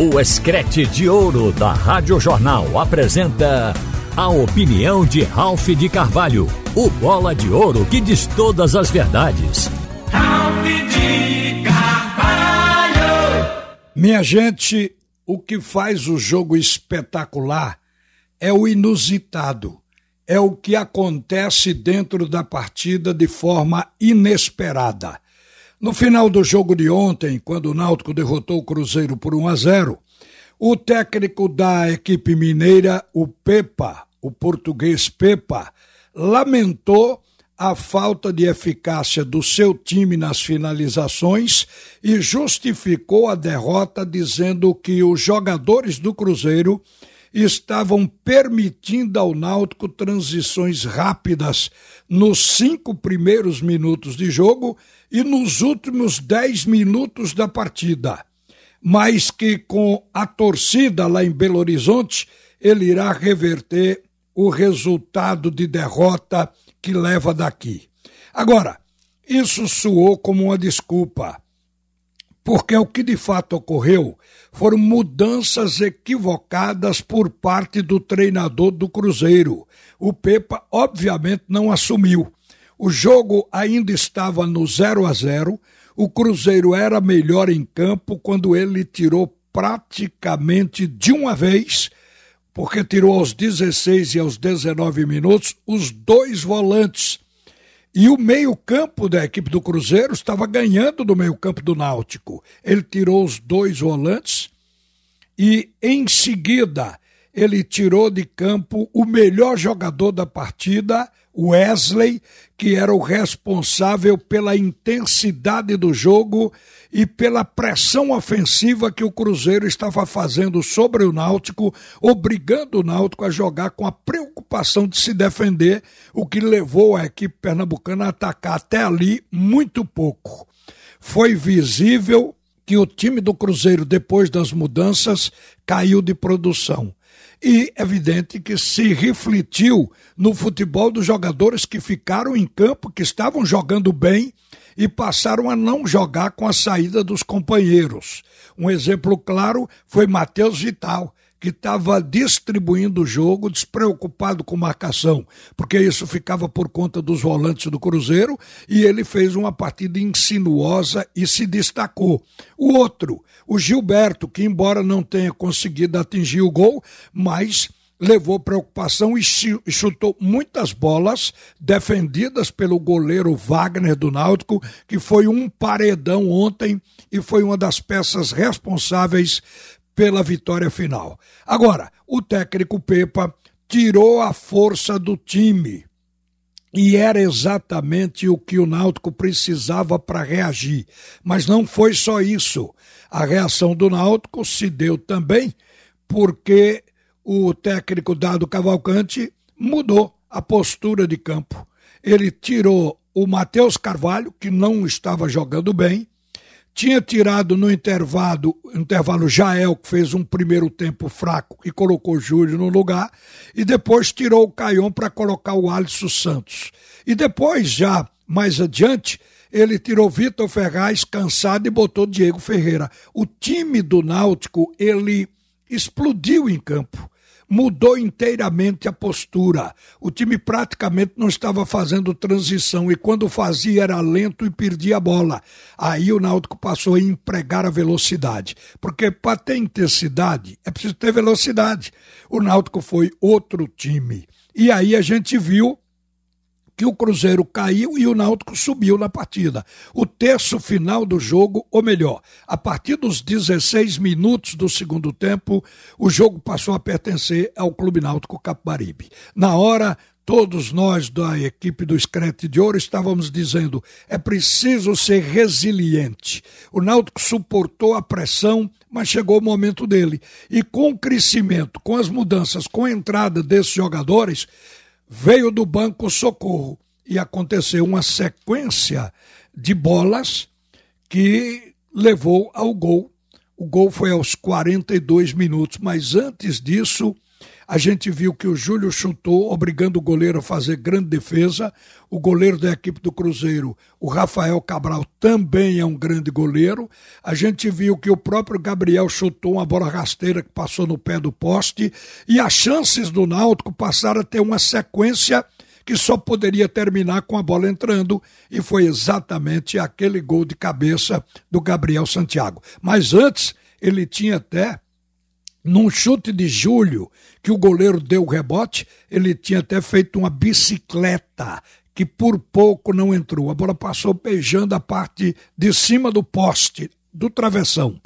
O Escrete de Ouro da Rádio Jornal apresenta a opinião de Ralph de Carvalho, o bola de ouro que diz todas as verdades. Ralph de Carvalho! Minha gente, o que faz o jogo espetacular é o inusitado. É o que acontece dentro da partida de forma inesperada. No final do jogo de ontem, quando o Náutico derrotou o Cruzeiro por 1 a 0, o técnico da equipe mineira, o Pepa, o português Pepa, lamentou a falta de eficácia do seu time nas finalizações e justificou a derrota dizendo que os jogadores do Cruzeiro estavam permitindo ao Náutico transições rápidas nos cinco primeiros minutos de jogo e nos últimos dez minutos da partida, mas que com a torcida lá em Belo Horizonte ele irá reverter o resultado de derrota que leva daqui. Agora, isso soou como uma desculpa porque o que de fato ocorreu foram mudanças equivocadas por parte do treinador do Cruzeiro. O Pepa, obviamente, não assumiu. O jogo ainda estava no 0 a 0. O Cruzeiro era melhor em campo quando ele tirou praticamente de uma vez, porque tirou aos 16 e aos 19 minutos os dois volantes e o meio-campo da equipe do Cruzeiro estava ganhando do meio-campo do Náutico. Ele tirou os dois volantes e, em seguida, ele tirou de campo o melhor jogador da partida, Wesley, que era o responsável pela intensidade do jogo e pela pressão ofensiva que o Cruzeiro estava fazendo sobre o Náutico, obrigando o Náutico a jogar com a preocupação de se defender, o que levou a equipe pernambucana a atacar até ali muito pouco. Foi visível que o time do Cruzeiro, depois das mudanças, caiu de produção e evidente que se refletiu no futebol dos jogadores que ficaram em campo, que estavam jogando bem e passaram a não jogar com a saída dos companheiros. Um exemplo claro foi Matheus Vital, que estava distribuindo o jogo, despreocupado com marcação, porque isso ficava por conta dos volantes do Cruzeiro, e ele fez uma partida insinuosa e se destacou. O outro, o Gilberto, que embora não tenha conseguido atingir o gol, mas levou preocupação e chutou muitas bolas defendidas pelo goleiro Wagner do Náutico, que foi um paredão ontem e foi uma das peças responsáveis pela vitória final. Agora, o técnico Pepa tirou a força do time. E era exatamente o que o Náutico precisava para reagir. Mas não foi só isso. A reação do Náutico se deu também porque o técnico Dado Cavalcante mudou a postura de campo. Ele tirou o Matheus Carvalho, que não estava jogando bem, tinha tirado no intervalo, intervalo Jael, que fez um primeiro tempo fraco e colocou Júlio no lugar, e depois tirou o Caion para colocar o Alisson Santos. E depois, já mais adiante, ele tirou Vitor Ferraz cansado e botou Diego Ferreira. O time do Náutico, ele explodiu em campo mudou inteiramente a postura. O time praticamente não estava fazendo transição e quando fazia era lento e perdia a bola. Aí o Náutico passou a empregar a velocidade, porque para ter intensidade é preciso ter velocidade. O Náutico foi outro time. E aí a gente viu que o Cruzeiro caiu e o Náutico subiu na partida. O terço final do jogo, ou melhor, a partir dos 16 minutos do segundo tempo, o jogo passou a pertencer ao Clube Náutico Capibaribe. Na hora, todos nós da equipe do Escrete de Ouro estávamos dizendo: é preciso ser resiliente. O Náutico suportou a pressão, mas chegou o momento dele. E com o crescimento, com as mudanças, com a entrada desses jogadores, veio do banco socorro e aconteceu uma sequência de bolas que levou ao gol. O gol foi aos 42 minutos, mas antes disso, A gente viu que o Júlio chutou, obrigando o goleiro a fazer grande defesa. O goleiro da equipe do Cruzeiro, o Rafael Cabral, também é um grande goleiro. A gente viu que o próprio Gabriel chutou uma bola rasteira que passou no pé do poste. E as chances do Náutico passaram a ter uma sequência que só poderia terminar com a bola entrando, e foi exatamente aquele gol de cabeça do Gabriel Santiago. Mas antes, ele tinha até num chute de julho, que o goleiro deu o rebote, ele tinha até feito uma bicicleta, que por pouco não entrou. A bola passou beijando a parte de cima do poste, do travessão.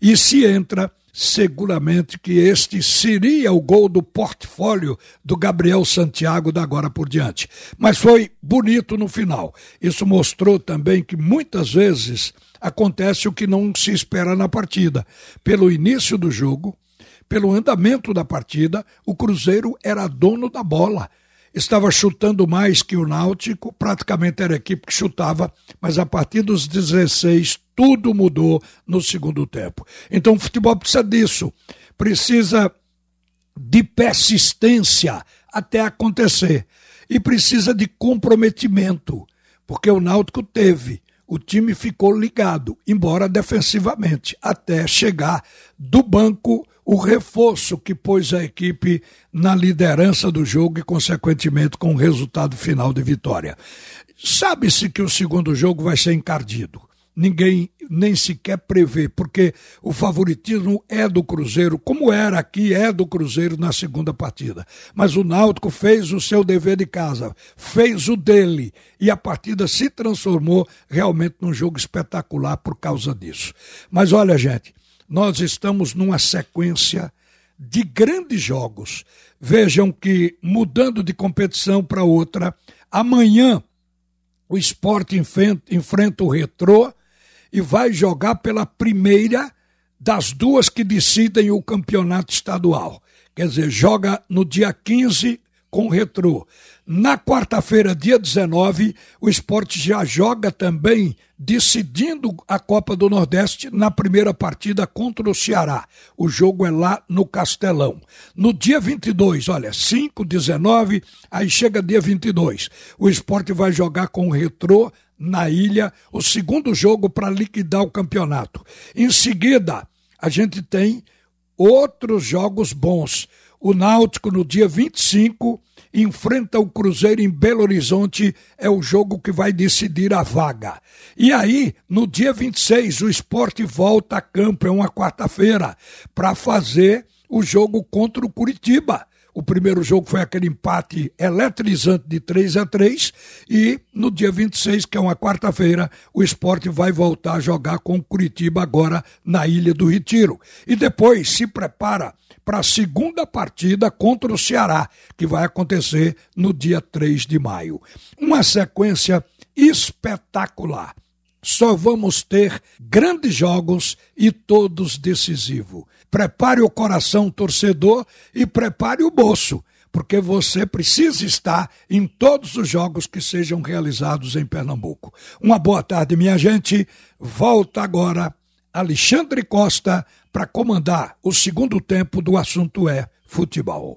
E se entra, seguramente que este seria o gol do portfólio do Gabriel Santiago da agora por diante. Mas foi bonito no final. Isso mostrou também que muitas vezes acontece o que não se espera na partida. Pelo início do jogo, pelo andamento da partida, o Cruzeiro era dono da bola estava chutando mais que o Náutico, praticamente era a equipe que chutava, mas a partir dos 16 tudo mudou no segundo tempo. Então o futebol precisa disso, precisa de persistência até acontecer e precisa de comprometimento, porque o Náutico teve o time ficou ligado, embora defensivamente, até chegar do banco o reforço que pôs a equipe na liderança do jogo e, consequentemente, com o resultado final de vitória. Sabe-se que o segundo jogo vai ser encardido ninguém nem sequer prevê, porque o favoritismo é do Cruzeiro, como era aqui, é do Cruzeiro na segunda partida. Mas o Náutico fez o seu dever de casa, fez o dele, e a partida se transformou realmente num jogo espetacular por causa disso. Mas olha, gente, nós estamos numa sequência de grandes jogos. Vejam que, mudando de competição para outra, amanhã o esporte enfrenta, o retrô e vai jogar pela primeira das duas que decidem o campeonato estadual. Quer dizer, joga no dia 15 com o Retrô. Na quarta-feira, dia 19, o esporte já joga também decidindo a Copa do Nordeste na primeira partida contra o Ceará. O jogo é lá no Castelão. No dia 22, olha, 5, 19, aí chega dia 22. O esporte vai jogar com o Retrô na ilha, o segundo jogo para liquidar o campeonato. Em seguida, a gente tem outros jogos bons. O Náutico, no dia 25, enfrenta o Cruzeiro em Belo Horizonte, é o jogo que vai decidir a vaga. E aí, no dia 26, o esporte volta a campo, é uma quarta-feira, para fazer o jogo contra o Curitiba. O primeiro jogo foi aquele empate eletrizante de 3 a 3 e no dia 26, que é uma quarta-feira, o esporte vai voltar a jogar com o Curitiba agora na Ilha do Retiro. E depois se prepara para a segunda partida contra o Ceará, que vai acontecer no dia 3 de maio. Uma sequência espetacular. Só vamos ter grandes jogos e todos decisivos. Prepare o coração torcedor e prepare o bolso, porque você precisa estar em todos os jogos que sejam realizados em Pernambuco. Uma boa tarde, minha gente. Volta agora Alexandre Costa para comandar o segundo tempo do assunto é futebol.